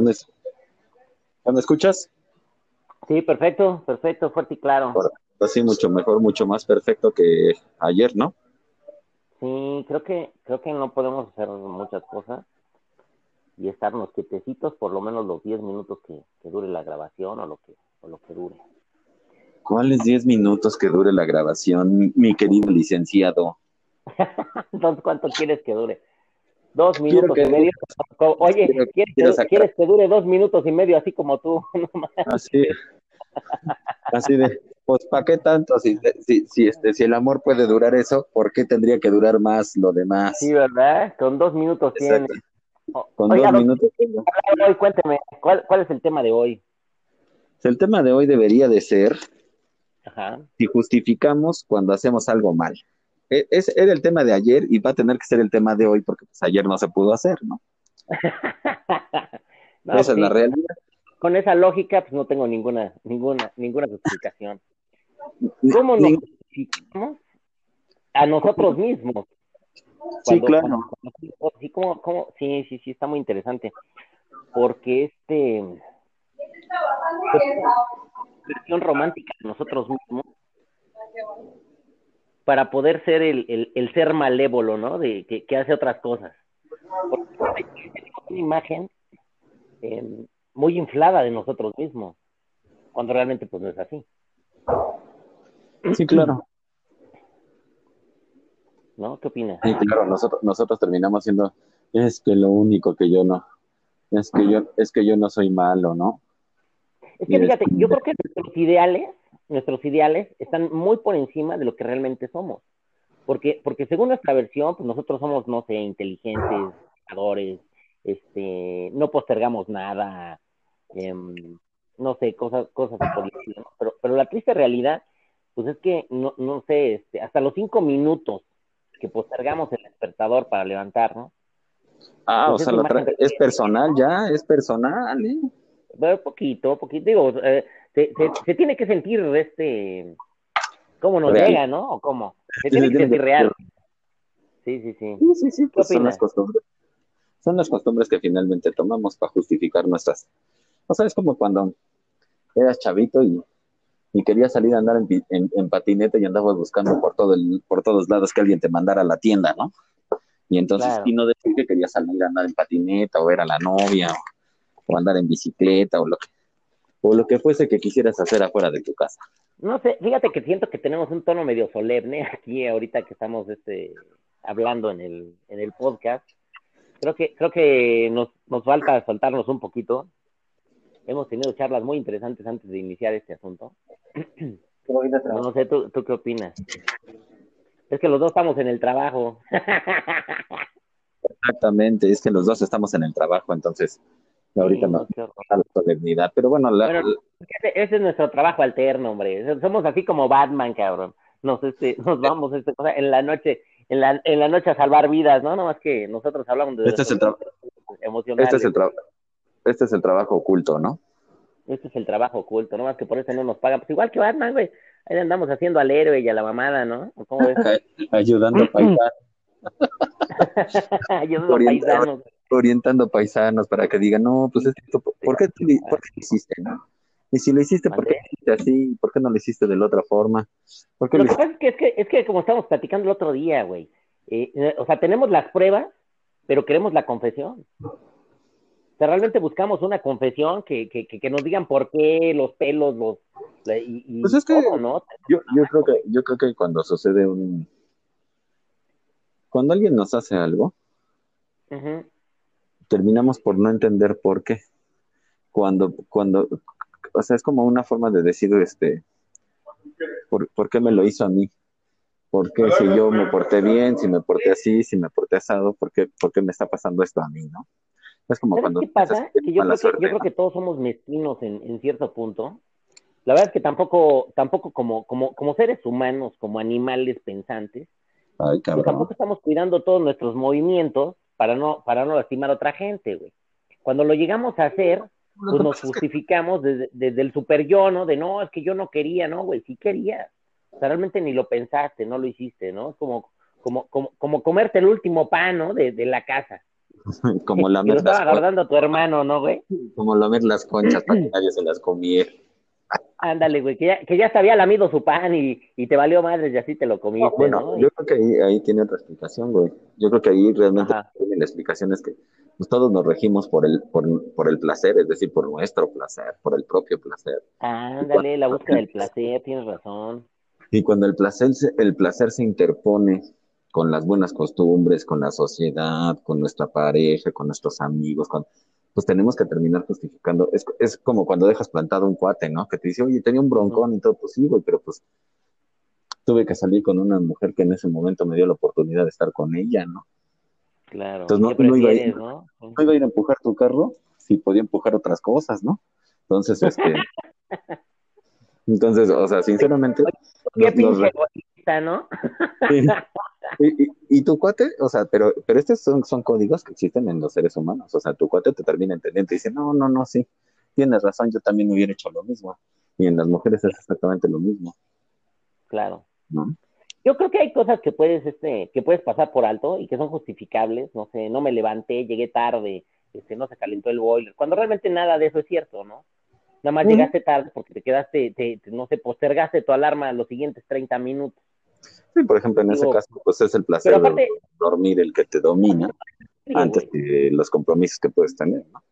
¿Me escuchas? Sí, perfecto, perfecto, fuerte y claro. Así mucho mejor, mucho más perfecto que ayer, ¿no? Sí, creo que creo que no podemos hacer muchas cosas y estarnos quietecitos por lo menos los 10 minutos que, dure la grabación o lo que o lo que dure. ¿Cuáles 10 minutos que dure la grabación, mi querido licenciado? Entonces, ¿cuánto quieres que dure? Dos minutos y medio. Oye, ¿quieres, que dure dos minutos y medio así como tú? así, así de, pues ¿para qué tanto? Si, si, este, si el amor puede durar eso, ¿por qué tendría que durar más lo demás? Sí, ¿verdad? Con dos minutos tiene. Con dos minutos. Hoy, cuénteme, ¿cuál, ¿cuál es el tema de hoy? El tema de hoy debería de ser si justificamos cuando hacemos algo mal. E, es, era el tema de ayer y va a tener que ser el tema de hoy porque pues, ayer no se pudo hacer, ¿no? esa es la realidad. Con esa lógica, pues no tengo ninguna, ninguna, ninguna justificación. ¿Cómo nos justificamos a nosotros mismos? sí, claro. sí, como, sí, sí, sí, está muy interesante. Porque este versión romántica de nosotros mismos para poder ser el, el, ser malévolo, ¿no? De que, hace otras cosas. Porque tenemos una imagen em, muy inflada de nosotros mismos, cuando realmente pues no es así. Sí, claro. ¿No? ¿Qué opinas? Sí, claro, nosotros, nosotros terminamos siendo, es que lo único que yo no, es que yo, es que yo no soy malo, ¿no? Es que fíjate, yo creo que nuestros ideales nuestros ideales están muy por encima de lo que realmente somos. Porque, porque según nuestra versión, pues nosotros somos, no sé, inteligentes, este, no postergamos nada, em, no sé, cosas, cosas pero, pero la triste realidad, pues es que, no, no sé, este, hasta los cinco minutos que postergamos el despertador para levantarnos. Ah, pues o sea, es personal ya, es personal, ¿eh? poquito, poquito, digo, eh, se, se, tiene que sentir este, cómo nos llega, ¿no? ¿O cómo? Se tiene que sentir real. Sí, sí, sí. Sí, sí, sí, pues son las costumbres. Son las costumbres que finalmente tomamos para justificar nuestras. O sea, es como cuando eras chavito y, y querías salir a andar en, en, patineta y andabas buscando por todo el, por todos lados que alguien te mandara a la tienda, ¿no? Y entonces, y no decir que querías salir a andar en patineta o ver a la novia o andar en bicicleta o lo que o lo que fuese que quisieras hacer afuera de tu casa. No sé, fíjate que siento que tenemos un tono medio solemne aquí ahorita que estamos este hablando en el, en el podcast. Creo que, creo que nos, nos falta soltarnos un poquito. Hemos tenido charlas muy interesantes antes de iniciar este asunto. No, sé, ¿tú, ¿tú qué opinas? Es que los dos estamos en el trabajo. Exactamente, es que los dos estamos en el trabajo, entonces ahorita no, la solemnidad, pero bueno, ese, es nuestro trabajo alterno, hombre. Somos así como Batman, cabrón. Nos, este, nos vamos este, en la noche, en la, en la noche a salvar vidas, ¿no? No más que nosotros hablamos de este es el Este es el, este es el trabajo oculto, ¿no? Este es el trabajo oculto, no más que por eso no nos pagan. Pues igual que Batman, güey. Ahí andamos haciendo al héroe y a la mamada, ¿no? ¿Cómo Ayudando a paisanos. Ayudando a paisanos orientando paisanos para que digan, no, pues esto, ¿por qué, tú, ¿por qué lo hiciste? No? Y si lo hiciste, ¿por qué lo hiciste así? ¿Por qué no lo hiciste de la otra forma? lo, que pasa es que, es que, es que como estamos platicando el otro día, güey, eh, eh, o sea, tenemos las pruebas, pero queremos la confesión. O sea, realmente buscamos una confesión que, que, que nos digan por qué los pelos, los... Y, pues es que ¿no? yo, yo, creo que yo creo que cuando sucede un... Cuando alguien nos hace algo, terminamos por no entender por qué. Cuando, cuando, o sea, es como una forma de decir, este, ¿por, qué me lo hizo a mí? ¿Por qué si yo me porté bien, si me porté así, si me porté asado, por qué, por qué me está pasando esto a mí, no? Es como cuando... ¿Qué pasa? Que yo, creo que, yo creo que todos somos mezquinos en, en cierto punto. La verdad es que tampoco, tampoco como, como, como seres humanos, como animales pensantes, Ay, pues tampoco estamos cuidando todos nuestros movimientos para no, para no lastimar a otra gente, güey. Cuando lo llegamos a hacer, pues nos justificamos desde, el super yo, ¿no? De no, es que yo no quería, ¿no, güey? Sí quería. O sea, realmente ni lo pensaste, no lo hiciste, ¿no? Es como, como, como, como comerte el último pan, ¿no? De, de la casa. como lamer las estaba guardando tu hermano, ¿no, güey? Como lamer las conchas para que nadie se las comiera. Ándale, güey, que ya, que ya se había lamido su pan y, y te valió madre y así te lo comiste, bueno, ¿no? Yo creo que ahí, ahí tiene otra explicación, güey. Yo creo que ahí realmente tiene la explicación es que pues, todos nos regimos por el, por, por, el placer, es decir, por nuestro placer, por el propio placer. Ándale, la búsqueda del placer, tienes razón. Y cuando el placer, se, el placer se interpone con las buenas costumbres, con la sociedad, con nuestra pareja, con nuestros amigos, con pues tenemos que terminar justificando. Es, es como cuando dejas plantado un cuate, ¿no? Que te dice, oye, tenía un broncón y todo, pues sí, güey, pero pues tuve que salir con una mujer que en ese momento me dio la oportunidad de estar con ella, ¿no? Claro. Entonces no, iba, a ir, ¿no? no iba a ir a empujar tu carro si podía empujar otras cosas, ¿no? Entonces, este... entonces, o sea, sinceramente... Qué pinche ¿no? Y, tu cuate, o sea, pero, pero estos son, son códigos que existen en los seres humanos. O sea, tu cuate te termina entendiendo y dice, no, no, no, sí, tienes razón, yo también hubiera hecho lo mismo. Y en las mujeres es exactamente lo mismo. Claro. Yo creo que hay cosas que puedes, este, que puedes pasar por alto y que son justificables. No sé, no me levanté, llegué tarde, este, no se calentó el boiler. Cuando realmente nada de eso es cierto, ¿no? Nada más llegaste tarde porque te quedaste, te, no sé, postergaste tu alarma los siguientes 30 minutos. Sí, por ejemplo, en ese caso, pues es el placer de dormir el que te domina antes de los compromisos que puedes tener, ¿no?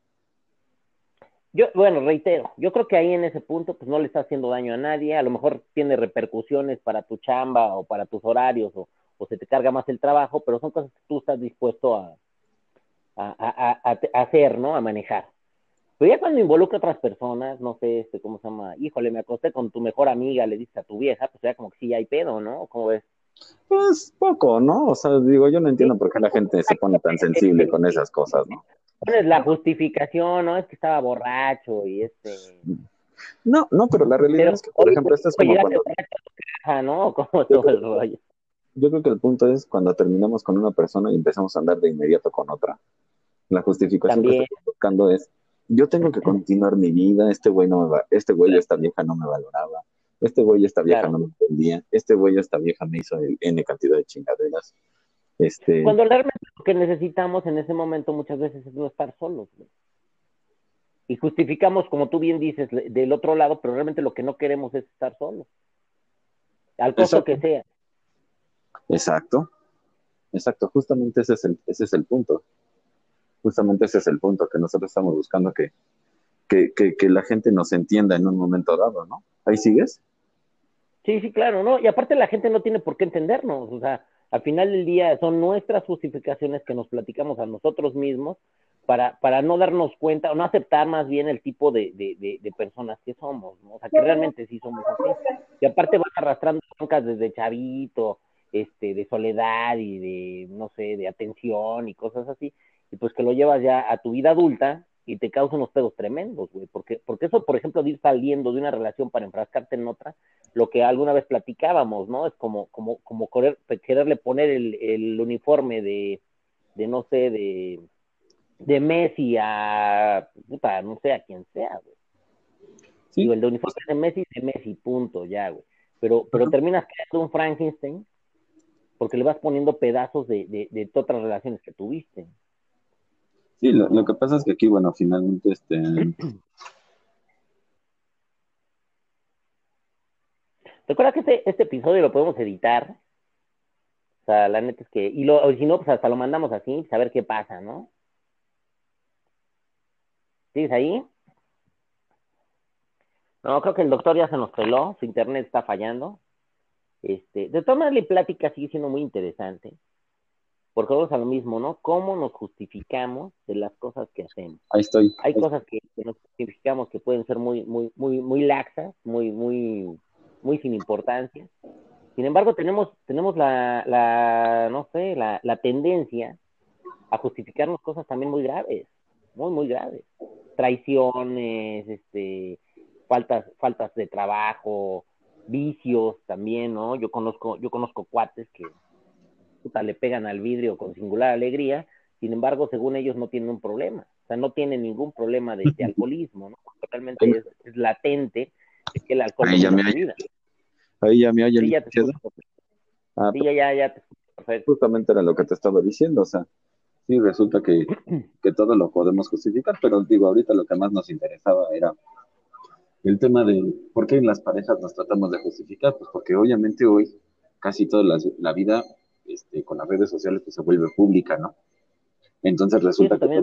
Yo, bueno, reitero, yo creo que ahí en ese punto, pues no le está haciendo daño a nadie, a lo mejor tiene repercusiones para tu chamba o para tus horarios o, se te carga más el trabajo, pero son cosas que tú estás dispuesto a, a, a hacer, ¿no? A manejar. Pero ya cuando involucra a otras personas, no sé, este, ¿cómo se llama? Híjole, me acosté con tu mejor amiga, le dices a tu vieja, pues ya como que sí hay pedo, ¿no? ¿Cómo ves? Pues poco, ¿no? O sea, digo, yo no entiendo por qué la gente se pone tan sensible con esas cosas, ¿no? Es la justificación, ¿no? Es que estaba borracho y este... No, no, pero la realidad es que, por ejemplo, esto es como cuando... ¿no? Como todo el rollo. Yo creo que el punto es cuando terminamos con una persona y empezamos a andar de inmediato con otra. La justificación que estamos buscando es yo tengo que continuar mi vida, este güey no me va, este güey, esta vieja no me valoraba, este güey, esta vieja no me entendía, este güey, esta vieja me hizo N cantidad de chingaderas. Este... Cuando realmente lo que necesitamos en ese momento muchas veces es no estar solos. Y justificamos, como tú bien dices, del otro lado, pero realmente lo que no queremos es estar solos. Al costo que sea. Exacto. Exacto, justamente ese es el, ese es el punto justamente ese es el punto, que nosotros estamos buscando que, que, la gente nos entienda en un momento dado, ¿no? ¿Ahí sigues? Sí, sí, claro, ¿no? Y aparte la gente no tiene por qué entendernos, o sea, al final del día son nuestras justificaciones que nos platicamos a nosotros mismos para, para no darnos cuenta o no aceptar más bien el tipo de, de, personas que somos, ¿no? O sea, que realmente sí somos así. Y aparte vas arrastrando broncas desde chavito, este, de soledad y de, no sé, de atención y cosas así, y pues que lo llevas ya a tu vida adulta y te causa unos pedos tremendos, güey, porque, porque eso, por ejemplo, de ir saliendo de una relación para enfrascarte en otra, lo que alguna vez platicábamos, ¿no? Es como, como, como querer, quererle poner el, el uniforme de, de, no sé, de, de Messi a, puta, no sé, a quien sea, güey. Sí. el de uniforme de Messi de Messi, punto, ya, güey. Pero, pero terminas creando un Frankenstein porque le vas poniendo pedazos de, de, de otras relaciones que tuviste. Sí, lo, que pasa es que aquí, bueno, finalmente este... Recuerda que este, este episodio lo podemos editar. O sea, la neta es que, y lo, o si no, pues hasta lo mandamos así, a ver qué pasa, ¿no? ¿Sigues ahí? No, creo que el doctor ya se nos peló, su internet está fallando. Este, de todas maneras, la plática sigue siendo muy interesante porque vamos a lo mismo, ¿no? ¿Cómo nos justificamos de las cosas que hacemos? Ahí estoy. Hay cosas que, nos justificamos que pueden ser muy, muy, muy, muy laxas, muy, muy, muy sin importancia. Sin embargo, tenemos, tenemos la, la no sé, la, la tendencia a justificarnos cosas también muy graves, muy, muy graves. Traiciones, este, faltas, faltas de trabajo, vicios también, ¿no? Yo conozco, yo conozco cuates que le pegan al vidrio con singular alegría, sin embargo, según ellos no tienen un problema, o sea, no tienen ningún problema de, alcoholismo, ¿no? Realmente es, latente que el alcohol ahí ya me vida. Ahí ya me oye sí, ya, ya, ya, Justamente era lo que te estaba diciendo, o sea, sí, resulta que, que todo lo podemos justificar, pero digo, ahorita lo que más nos interesaba era el tema de por qué en las parejas nos tratamos de justificar, pues porque obviamente hoy casi toda la, vida este, con las redes sociales pues, se vuelve pública, ¿no? Entonces resulta que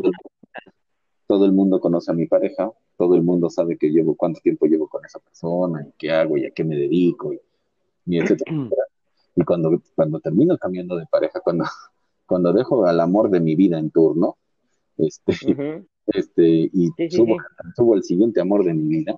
todo, el mundo conoce a mi pareja, todo el mundo sabe que llevo, cuánto tiempo llevo con esa persona, y qué hago, y a qué me dedico, y, y etcétera. Y cuando, cuando termino cambiando de pareja, cuando, cuando dejo al amor de mi vida en turno, este, este, y subo, el siguiente amor de mi vida,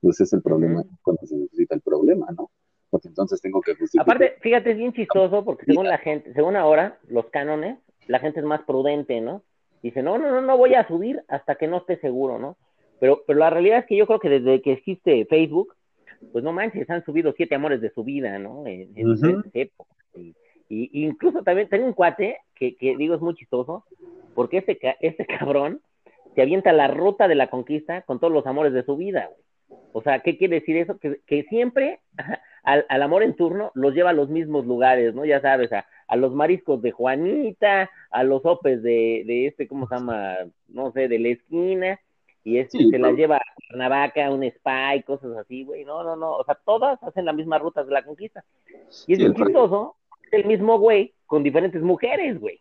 pues es el problema, cuando se necesita el problema, ¿no? Porque entonces tengo que Aparte, fíjate, es bien chistoso, porque según la gente, según ahora, los cánones, la gente es más prudente, ¿no? Dice, no, no, no, no voy a subir hasta que no esté seguro, ¿no? Pero, pero la realidad es que yo creo que desde que existe Facebook, pues no manches, han subido siete amores de su vida, ¿no? En, en época. Y, incluso también tengo un cuate que, que, digo es muy chistoso, porque este, este cabrón se avienta la ruta de la conquista con todos los amores de su vida, güey. O sea, ¿qué quiere decir eso? Que, que siempre al, al, amor en turno los lleva a los mismos lugares, ¿no? Ya sabes, a, a los mariscos de Juanita, a los opes de, de este, ¿cómo se llama? No sé, de la esquina, y este se las lleva a Cuernavaca, un spa y cosas así, güey. No, no, no. O sea, todas hacen la misma ruta de la conquista. Y es chistoso, es el mismo güey con diferentes mujeres, güey.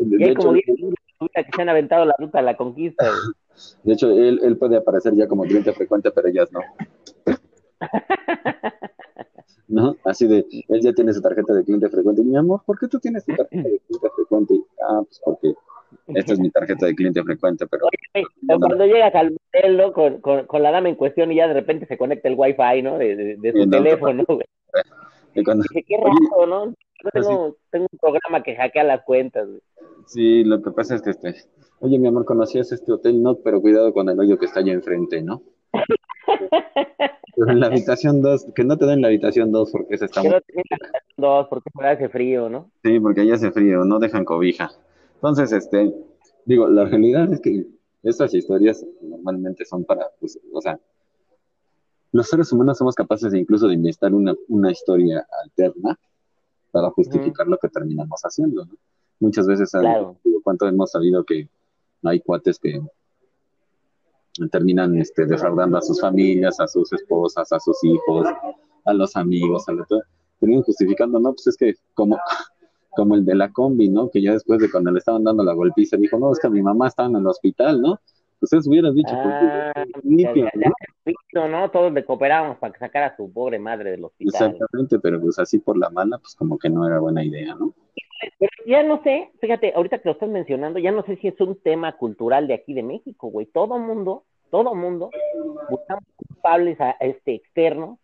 y hay como 10 que se han aventado la ruta de la conquista, güey. De hecho, él, él puede aparecer ya como cliente frecuente, pero ellas no. ¿No? Así de, él ya tiene su tarjeta de cliente frecuente. Mi amor, ¿por qué tú tienes tu tarjeta de cliente frecuente? Ah, pues porque esta es mi tarjeta de cliente frecuente, pero... cuando llegas al modelo con, con, con, la dama en cuestión y ya de repente se conecta el wifi, ¿no? De, de, de su teléfono, güey. Y cuando... qué raro, ¿no? Yo tengo, tengo, un programa que hackea las cuentas, güey. Sí, lo que pasa es que este... Oye, mi amor, ¿conocías este hotel? No, pero cuidado con el hoyo que está allá enfrente, ¿no? Pero en la habitación 2, que no te den la habitación 2 porque se está... Que no te den la habitación 2 porque hace frío, ¿no? Sí, porque allá hace frío, no dejan cobija. Entonces, este, digo, la realidad es que estas historias normalmente son para, pues, o sea, los seres humanos somos capaces de incluso de inventar una, una historia alterna para justificar lo que terminamos haciendo, ¿no? Muchas veces, claro. ¿cuánto hemos sabido que hay cuates que terminan este, defraudando a sus familias, a sus esposas, a sus hijos, a los amigos, a lo todo, terminan justificando, no, pues es que como, como el de la combi, ¿no? Que ya después de cuando le estaban dando la golpiza, dijo, no, es que mi mamá estaba en el hospital, ¿no? Ustedes hubieran dicho, ah, limpio, ¿no? ¿no? Todos le cooperábamos para que sacara a su pobre madre del hospital. Exactamente, pero pues así por la mala, pues como que no era buena idea, ¿no? Ya no sé, fíjate, ahorita que lo estás mencionando, ya no sé si es un tema cultural de aquí de México, güey. Todo mundo, todo mundo, buscamos culpables a, este externo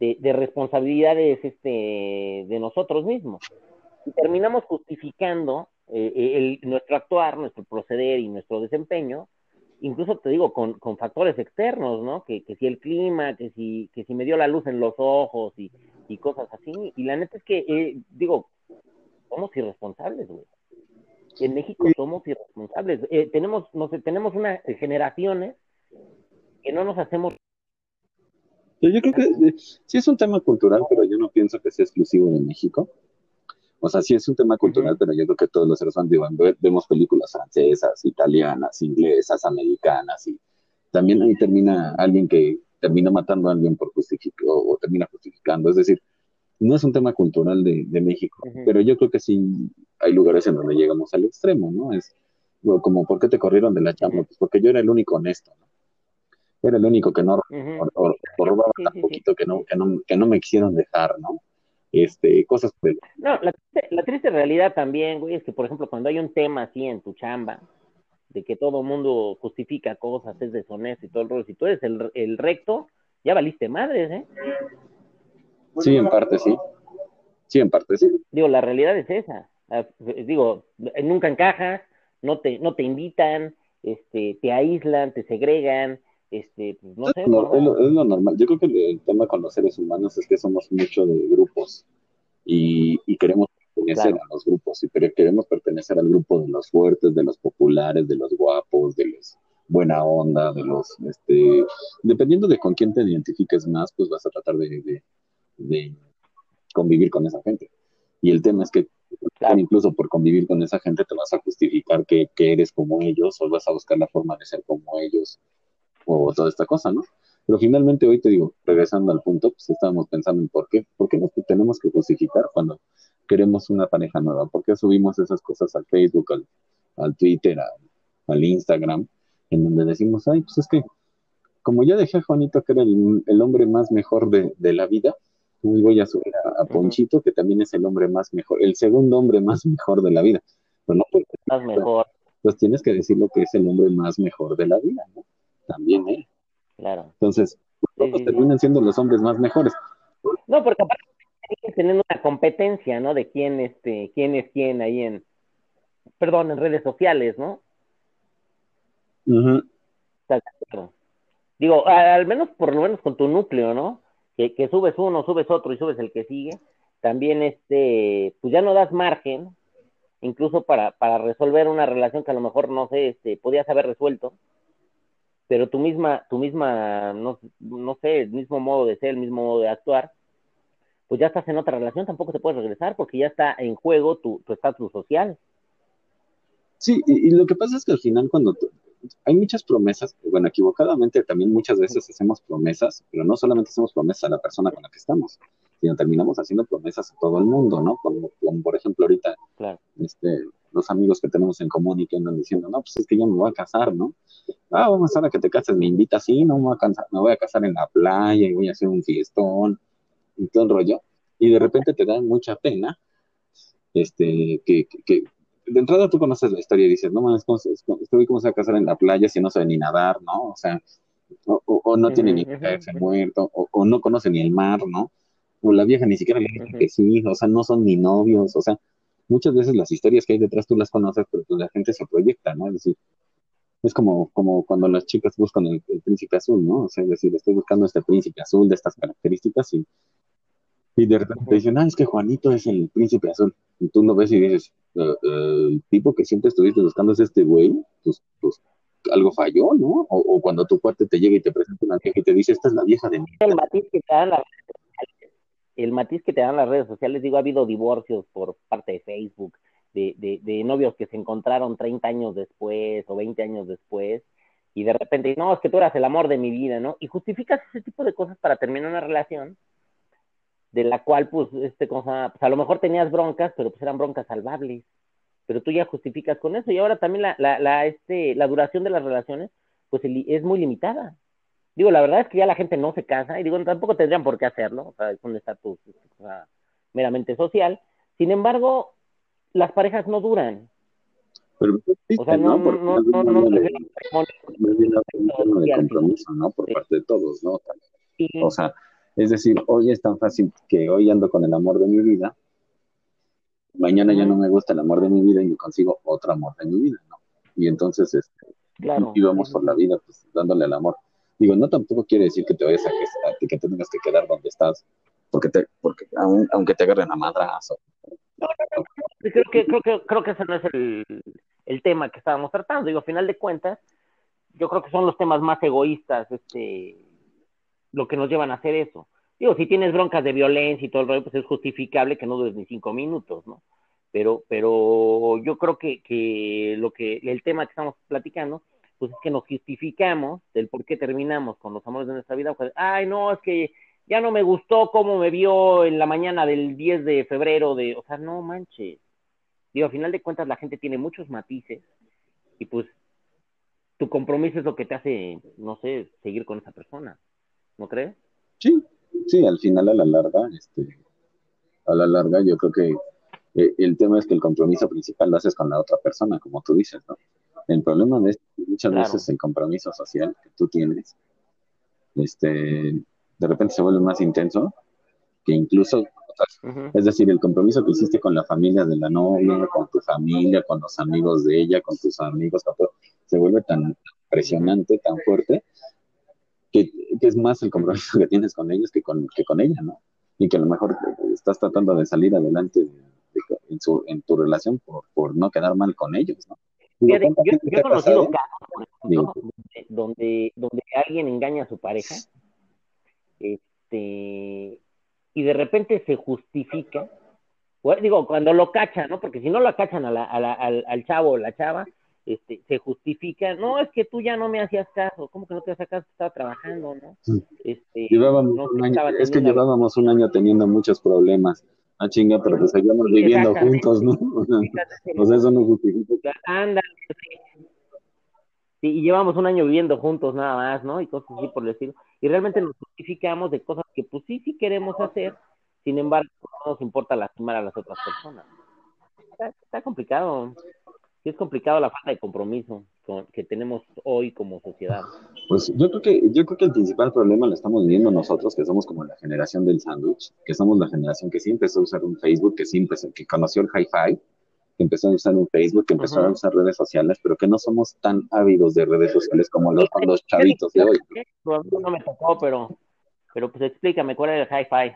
de, de, responsabilidades este, de nosotros mismos. Y terminamos justificando eh, el, nuestro actuar, nuestro proceder y nuestro desempeño, incluso te digo, con, con factores externos, ¿no? Que, que, si el clima, que si, que si me dio la luz en los ojos y, y cosas así. Y la neta es que, eh, digo, somos irresponsables, güey. En México somos irresponsables. Eh, tenemos, no sé, tenemos unas generaciones que no nos hacemos. Yo creo que eh, sí es un tema cultural, pero yo no pienso que sea exclusivo de México. O sea, sí es un tema cultural, pero yo creo que todos los seres humanos vemos películas francesas, italianas, inglesas, americanas, y también ahí termina alguien que termina matando a alguien por justificar o termina justificando. Es decir, no es un tema cultural de, México, pero yo creo que sí hay lugares en donde llegamos al extremo, ¿no? Es como, ¿por qué te corrieron de la chamba? Pues porque yo era el único honesto, ¿no? Era el único que no robaba tan poquito que no, que no, que no me quisieron dejar, ¿no? Este, cosas pues. No, la, la triste realidad también, güey, es que, por ejemplo, cuando hay un tema así en tu chamba, de que todo mundo justifica cosas, es deshonesto y todo el rollo, si tú eres el, el recto, ya valiste madres, ¿eh? Sí, en parte sí. Sí, en parte sí. Digo, la realidad es esa. Ah, digo, nunca encajas, no te, no te invitan, este, te aíslan, te segregan, este, pues, no sé. es, lo, normal. Yo creo que el, tema con los seres humanos es que somos mucho de grupos y, queremos pertenecer a los grupos, y queremos pertenecer al grupo de los fuertes, de los populares, de los guapos, de los buena onda, de los, este, dependiendo de con quién te identifiques más, pues vas a tratar de, de convivir con esa gente. Y el tema es que incluso por convivir con esa gente te vas a justificar que, que, eres como ellos o vas a buscar la forma de ser como ellos o toda esta cosa, ¿no? Pero finalmente hoy te digo, regresando al punto, pues estábamos pensando en por qué, por qué nos tenemos que justificar cuando queremos una pareja nueva, por qué subimos esas cosas al Facebook, al, Twitter, al Instagram, en donde decimos, ay, pues es que como ya dejé a Juanito que era el, hombre más mejor de, la vida, hoy voy a subir a, Ponchito, que también es el hombre más mejor, el segundo hombre más mejor de la vida. Pero no, pues, más mejor. Pues tienes que decirlo que es el hombre más mejor de la vida, ¿no? También él. Claro. Entonces, todos terminan siendo los hombres más mejores. No, porque aparte tener una competencia, ¿no? De quién, este, quién es quién ahí en, perdón, en redes sociales, ¿no? Digo, al menos por lo menos con tu núcleo, ¿no? Que, subes uno, subes otro y subes el que sigue. También, este, pues ya no das margen, incluso para, para resolver una relación que a lo mejor, no sé, este, podías haber resuelto pero tu misma, tu misma, no, no sé, el mismo modo de ser, el mismo modo de actuar, pues ya estás en otra relación, tampoco te puedes regresar porque ya está en juego tu estatus social. Sí, y, lo que pasa es que al final cuando hay muchas promesas, bueno, equivocadamente también muchas veces hacemos promesas, pero no solamente hacemos promesas a la persona con la que estamos, sino terminamos haciendo promesas a todo el mundo, ¿no? Como, por ejemplo ahorita, este, los amigos que tenemos en común y que andan diciendo, no, pues es que yo me voy a casar, ¿no? Ah, vamos a que te cases, me invita, sí, no me voy, a casar, me voy a casar en la playa y voy a hacer un fiestón y todo el rollo. Y de repente te da mucha pena, este, que, que, de entrada tú conoces la historia y dices, no mames, ¿cómo, estoy cómo se va a casar en la playa si no sabe ni nadar, ¿no? O sea, o, no tiene ni que caerse muerto, o, no conoce ni el mar, ¿no? O la vieja ni siquiera le dice que sí, o sea, no son ni novios, o sea, muchas veces las historias que hay detrás tú las conoces, pero pues la gente se proyecta, ¿no? Es decir, es como, como cuando las chicas buscan el, príncipe azul, ¿no? O sea, es decir, estoy buscando este príncipe azul de estas características y, y de repente te dicen, ah, es que Juanito es el príncipe azul. Y tú lo ves y dices, eh, eh, el tipo que siempre estuviste buscando es este güey, pues, pues algo falló, ¿no? O, cuando tu cuate te llega y te presenta una vieja y te dice, esta es la vieja de mí. El matiz que te dan las el matiz que te dan las redes sociales, digo, ha habido divorcios por parte de Facebook, de, de, de novios que se encontraron 30 años después o 20 años después, y de repente, no, es que tú eras el amor de mi vida, ¿no? Y justificas ese tipo de cosas para terminar una relación de la cual, pues, este cosa, pues a lo mejor tenías broncas, pero pues eran broncas salvables, pero tú ya justificas con eso, y ahora también la, la, la, este, la duración de las relaciones, pues es muy limitada. Digo, la verdad es que ya la gente no se casa y digo, tampoco tendrían por qué hacerlo, o sea, es un estatus meramente social. Sin embargo, las parejas no duran. Pero o sea, no, no, no, no, no, no, de ¿no? Por parte de todos, ¿no? O sea, es decir, hoy es tan fácil que hoy ando con el amor de mi vida, mañana ya no me gusta el amor de mi vida y me consigo otro amor de mi vida, ¿no? Y entonces, este, claro. y vamos por la vida, pues, dándole el amor Digo, no tampoco quiere decir que te vayas a que, que te tengas que quedar donde estás, porque te, porque aunque te agarren a madrazo. creo que, creo que, creo que ese no es el, el tema que estábamos tratando. Digo, a final de cuentas, yo creo que son los temas más egoístas, este, lo que nos llevan a hacer eso. Digo, si tienes broncas de violencia y todo el rollo, pues es justificable que no dures ni cinco minutos, ¿no? Pero, pero yo creo que, que lo que, el tema que estamos platicando pues es que nos justificamos del por qué terminamos con los amores de nuestra vida. Pues, ay, no, es que ya no me gustó cómo me vio en la mañana del 10 de febrero de, o sea, no manches. Digo, a final de cuentas la gente tiene muchos matices y pues tu compromiso es lo que te hace, no sé, seguir con esa persona, ¿no crees? Sí, sí, al final a la larga, este, a la larga yo creo que eh, el tema es que el compromiso principal lo haces con la otra persona, como tú dices, ¿no? El problema de esto, muchas veces el compromiso social que tú tienes, este, de repente se vuelve más intenso que incluso, es decir, el compromiso que hiciste con la familia de la novia, con tu familia, con los amigos de ella, con tus amigos, se vuelve tan presionante, tan fuerte, que, es más el compromiso que tienes con ellos que con, que con ella, ¿no? Y que a lo mejor estás tratando de salir adelante en, su, en tu relación por, por no quedar mal con ellos, ¿no? yo, he conocido casos, donde, donde alguien engaña a su pareja este, y de repente se justifica digo, cuando lo cachan, ¿no? Porque si no lo cachan a la, al, al chavo o la chava, este, se justifica, no, es que tú ya no me hacías caso, ¿cómo que no te hacías caso? Estaba trabajando, ¿no? Este, llevábamos un año, es que llevábamos un año teniendo muchos problemas. Ah, chinga, pero pues seguíamos viviendo juntos, ¿no? O sea, eso no justifica. Anda, sí, y llevamos un año viviendo juntos nada más, ¿no? Y cosas así por decirlo. Y realmente nos justificamos de cosas que pues sí, sí queremos hacer, sin embargo, no nos importa lastimar a las otras personas. está complicado es complicado la falta de compromiso que tenemos hoy como sociedad. Pues yo creo que yo creo que el principal problema lo estamos viviendo nosotros, que somos como la generación del sándwich, que somos la generación que sí empezó a usar un Facebook, que sí empezó, que conoció el hi-fi, que empezó a usar un Facebook, que empezó a usar redes sociales, pero que no somos tan ávidos de redes sociales como los, los chavitos de hoy. No me tocó, pero, pero pues explícame cuál es el hi-fi.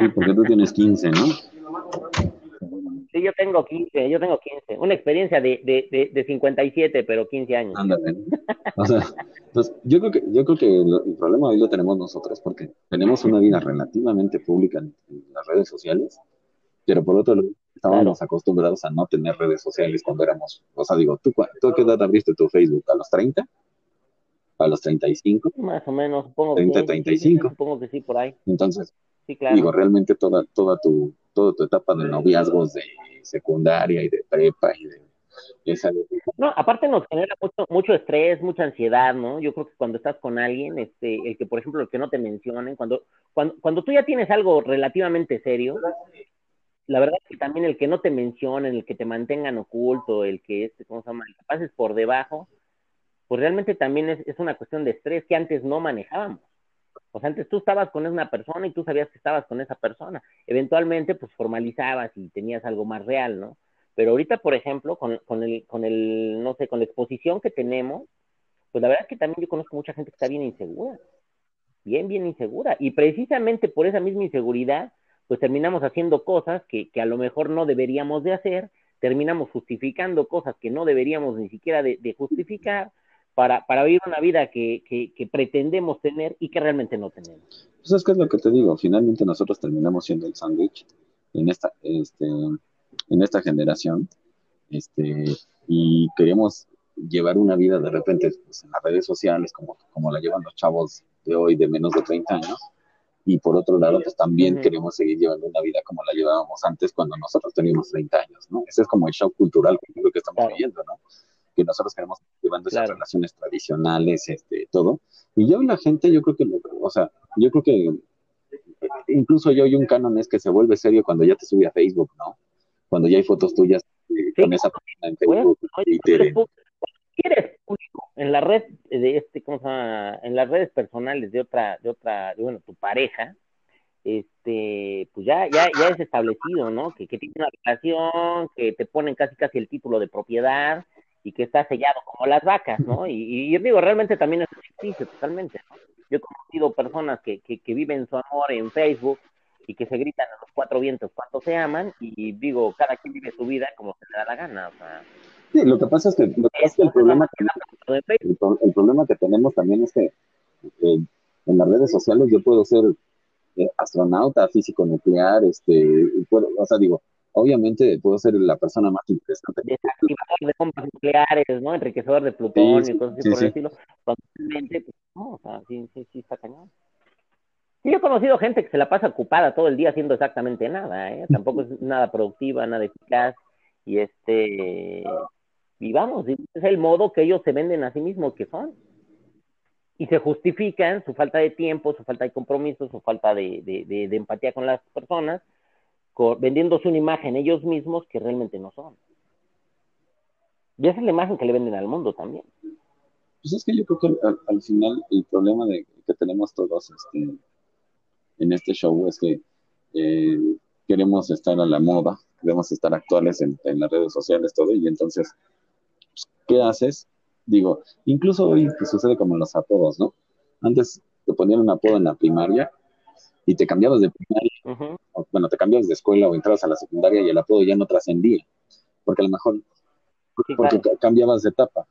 Sí, porque tú tienes 15, ¿no? Sí, yo tengo 15, yo tengo 15. Una experiencia de, de, de, 57, pero 15 años. O sea, pues, yo creo que, yo creo que el problema hoy lo tenemos nosotros porque tenemos una vida relativamente pública en, las redes sociales, pero por otro lado, estábamos acostumbrados a no tener redes sociales cuando éramos, o sea, digo, ¿tú, ¿tú a qué edad abriste tu Facebook? ¿A los 30? ¿A los 35? Más o menos, supongo 30, 35. supongo que sí, por ahí. Entonces, digo, realmente toda, toda tu toda tu etapa de noviazgos de secundaria y de prepa y de esa no aparte nos genera mucho mucho estrés mucha ansiedad no yo creo que cuando estás con alguien este el que por ejemplo el que no te mencionen cuando cuando cuando tú ya tienes algo relativamente serio la verdad es que también el que no te mencionen el que te mantengan oculto el que este cómo se llama el que pases por debajo pues realmente también es, es una cuestión de estrés que antes no manejábamos o sea, antes tú estabas con una persona y tú sabías que estabas con esa persona. Eventualmente, pues formalizabas y tenías algo más real, ¿no? Pero ahorita, por ejemplo, con, el, con el, no sé, con la exposición que tenemos, pues la verdad es que también yo conozco mucha gente que está bien insegura. Bien, bien insegura. Y precisamente por esa misma inseguridad, pues terminamos haciendo cosas que, que a lo mejor no deberíamos de hacer, terminamos justificando cosas que no deberíamos ni siquiera de, de justificar, para, para vivir una vida que, que, pretendemos tener y que realmente no tenemos. Pues es que es lo que te digo, finalmente nosotros terminamos siendo el sándwich en esta, este, en esta generación, este, y queremos llevar una vida de repente pues, en las redes sociales como, como la llevan los chavos de hoy de menos de 30 años, y por otro lado, pues también queremos seguir llevando una vida como la llevábamos antes cuando nosotros teníamos 30 años, ¿no? Ese es como el shock cultural que estamos viviendo, ¿no? Que nosotros queremos llevando esas relaciones tradicionales, este, todo. Y yo la gente, yo creo que, o sea, yo creo que incluso yo hay un canon es que se vuelve serio cuando ya te sube a Facebook, ¿no? Cuando ya hay fotos tuyas eh, con esa página en Facebook. y te... eres público en la red de este, ¿cómo se llama? En las redes personales de otra, de otra, bueno, tu pareja, este, pues ya, ya, ya es establecido, ¿no? Que, que tiene una relación, que te ponen casi casi el título de propiedad, y que está sellado como las vacas, ¿no? Y, y digo, realmente también es ficticio totalmente, ¿no? Yo he conocido personas que, que, que, viven su amor en Facebook y que se gritan a los cuatro vientos cuánto se aman y digo, cada quien vive su vida como se le da la gana, o sea... Sí, lo que pasa es que, el, problema que, el, problema que tenemos también es que eh, en las redes sociales yo puedo ser eh, astronauta, físico nuclear, este, puedo, o sea, digo, obviamente puedo ser la persona más interesante. Desactivador de bombas nucleares, ¿no? Enriquecedor de plutonio y cosas así por el estilo. Totalmente, pues, no, o sea, sí, sí, sí está cañón. Sí, he conocido gente que se la pasa ocupada todo el día haciendo exactamente nada, ¿eh? Tampoco es nada productiva, nada eficaz. Y este, y vamos, es el modo que ellos se venden a sí mismos que son. Y se justifican su falta de tiempo, su falta de compromiso, su falta de, de, de empatía con las personas, vendiéndose una imagen ellos mismos que realmente no son. Y esa es la imagen que le venden al mundo también. Pues es que yo creo que al, final el problema de, que tenemos todos este, en este show es que eh, queremos estar a la moda, queremos estar actuales en, las redes sociales, todo, y entonces, ¿qué haces? Digo, incluso hoy sucede como los apodos, ¿no? Antes te ponían un apodo en la primaria y te cambiabas de primaria, bueno, te cambiabas de escuela o entrabas a la secundaria y el apodo ya no trascendía, porque a lo mejor porque cambiabas de etapa.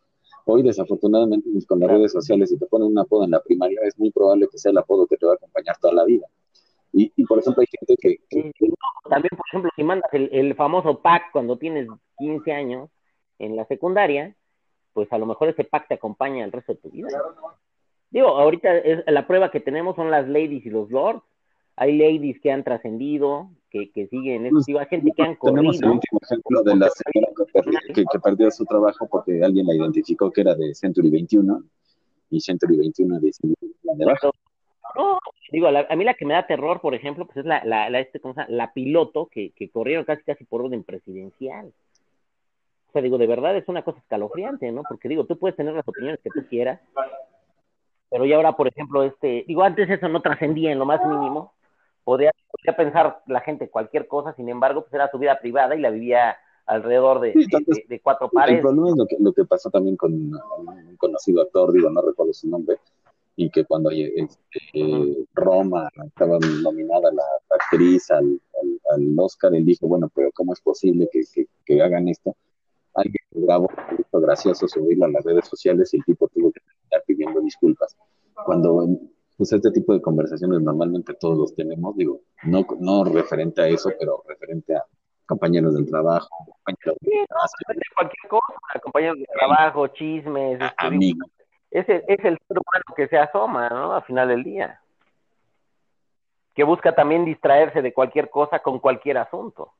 Hoy, desafortunadamente, pues, con las redes sociales, si te ponen un apodo en la primaria, es muy probable que sea el apodo que te va a acompañar toda la vida. Y, y por ejemplo, hay gente que... también, por ejemplo, si mandas el, el famoso pack cuando tienes 15 años en la secundaria, pues a lo mejor ese pack te acompaña el resto de tu vida. Digo, ahorita es, la prueba que tenemos son las ladies y los lords. Hay ladies que han trascendido, que, que siguen, pues, hay gente que han corrido. Tenemos el último ejemplo de la señora que, que, perdió su trabajo porque alguien la identificó que era de Century 21 y Century 21 decidió de. No, digo, a mí la que me da terror, por ejemplo, pues es la, la, la este, ¿cómo se llama? la piloto que, que corrieron casi casi por orden presidencial. O sea, digo, de verdad es una cosa escalofriante, ¿no? Porque digo, tú puedes tener las opiniones que tú quieras, pero ya ahora, por ejemplo, este, digo, antes eso no trascendía en lo más mínimo, podía, podía pensar la gente cualquier cosa, sin embargo, pues era su vida privada y la vivía alrededor de, de, cuatro pares. El problema es lo que, lo que pasó también con un conocido actor, digo, no recuerdo su nombre, y que cuando este, Roma estaba nominada la actriz al, al, Oscar, él dijo, bueno, pero ¿cómo es posible que, que, que hagan esto? alguien grabó un gracioso subirlo a las redes sociales y el tipo tuvo que estar pidiendo disculpas. Cuando pues este tipo de conversaciones normalmente todos los tenemos, digo, no, no referente a eso, pero referente a compañeros del trabajo, compañeros sí, no, cualquier cosa, compañeros de trabajo, chismes, este, amigos. Es el, es el ser humano que se asoma, ¿no? Al final del día. Que busca también distraerse de cualquier cosa con cualquier asunto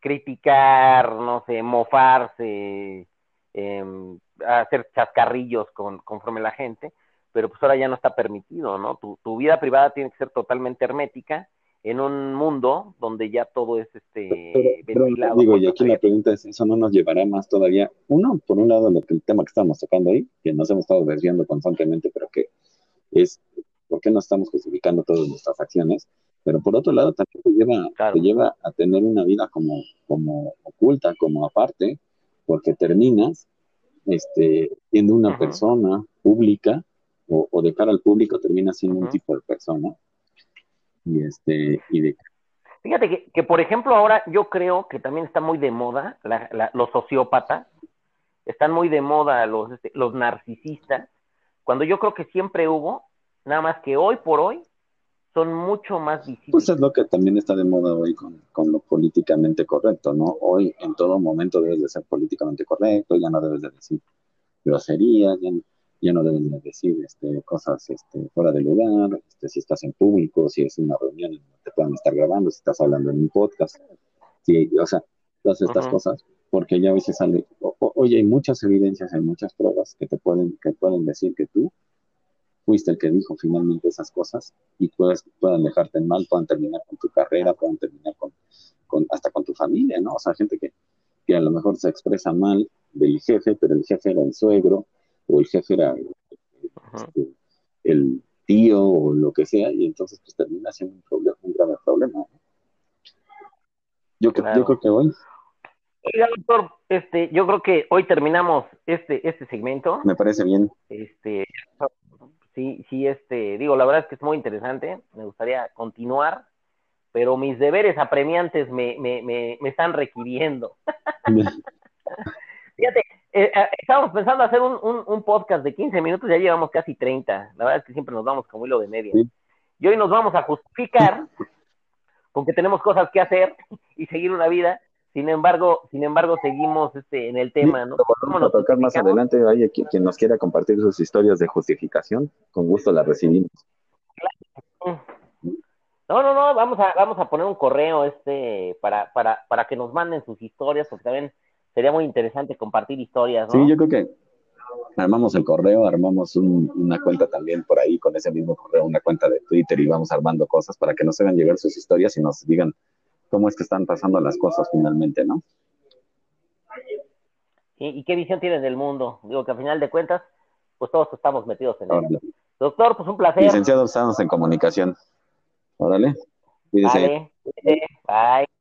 criticar, no sé, mofarse, eh, hacer chascarrillos con, conforme la gente, pero pues ahora ya no está permitido, ¿no? Tu, tu, vida privada tiene que ser totalmente hermética en un mundo donde ya todo es este pero, digo, y aquí la pregunta es, ¿eso no nos llevará más todavía? Uno, por un lado, lo que el tema que estamos tocando ahí, que nos hemos estado desviando constantemente, pero que es, ¿por qué no estamos justificando todas nuestras acciones? pero por otro lado también te lleva, te lleva a tener una vida como, como oculta, como aparte, porque terminas este, siendo una persona pública o, de cara al público terminas siendo un tipo de persona. Y este, y de... Fíjate que, que, por ejemplo, ahora yo creo que también está muy de moda la, los sociópatas, están muy de moda los, este, los narcisistas, cuando yo creo que siempre hubo, nada más que hoy por hoy son mucho más visibles. Pues es lo que también está de moda hoy con, con, lo políticamente correcto, ¿no? Hoy en todo momento debes de ser políticamente correcto, ya no debes de decir groserías, ya, ya no debes de decir este, cosas este, fuera de lugar, este, si estás en público, si es una reunión, te pueden estar grabando, si estás hablando en un podcast, o sea, todas estas cosas, porque ya a veces sale, hoy hay muchas evidencias, hay muchas pruebas que te pueden, que pueden decir que tú fuiste el que dijo finalmente esas cosas y puedes, puedan dejarte en mal, puedan terminar con tu carrera, puedan terminar con, con, hasta con tu familia, ¿no? O sea, gente que, que a lo mejor se expresa mal del jefe, pero el jefe era el suegro o el jefe era este, el tío o lo que sea y entonces pues termina siendo un, problema, un grave problema. Yo, yo creo que hoy Oiga, doctor, este, yo creo que hoy terminamos este, este segmento. Me parece bien. Este, sí, sí, este, digo, la verdad es que es muy interesante, me gustaría continuar, pero mis deberes apremiantes me, me, me, me están requiriendo. Fíjate, eh, eh, estábamos pensando hacer un, un, un, podcast de 15 minutos, ya llevamos casi 30, la verdad es que siempre nos vamos como hilo de media. Y hoy nos vamos a justificar con que tenemos cosas que hacer y seguir una vida, sin embargo, sin embargo, seguimos este, en el tema, ¿no? vamos a tocar más adelante. Hay quien, quien, nos quiera compartir sus historias de justificación, con gusto las recibimos. No, no, no, vamos a, vamos a poner un correo este para, para, para que nos manden sus historias, porque también sería muy interesante compartir historias, ¿no? Sí, yo creo que armamos el correo, armamos una cuenta también por ahí con ese mismo correo, una cuenta de Twitter y vamos armando cosas para que nos hagan llegar sus historias y nos digan cómo es que están pasando las cosas finalmente, ¿no? ¿Y, qué visión tienes del mundo? Digo que al final de cuentas, pues todos estamos metidos en él. Doctor, pues un placer. Licenciado, estamos en comunicación. Órale. Cuídese. Vale. Bye.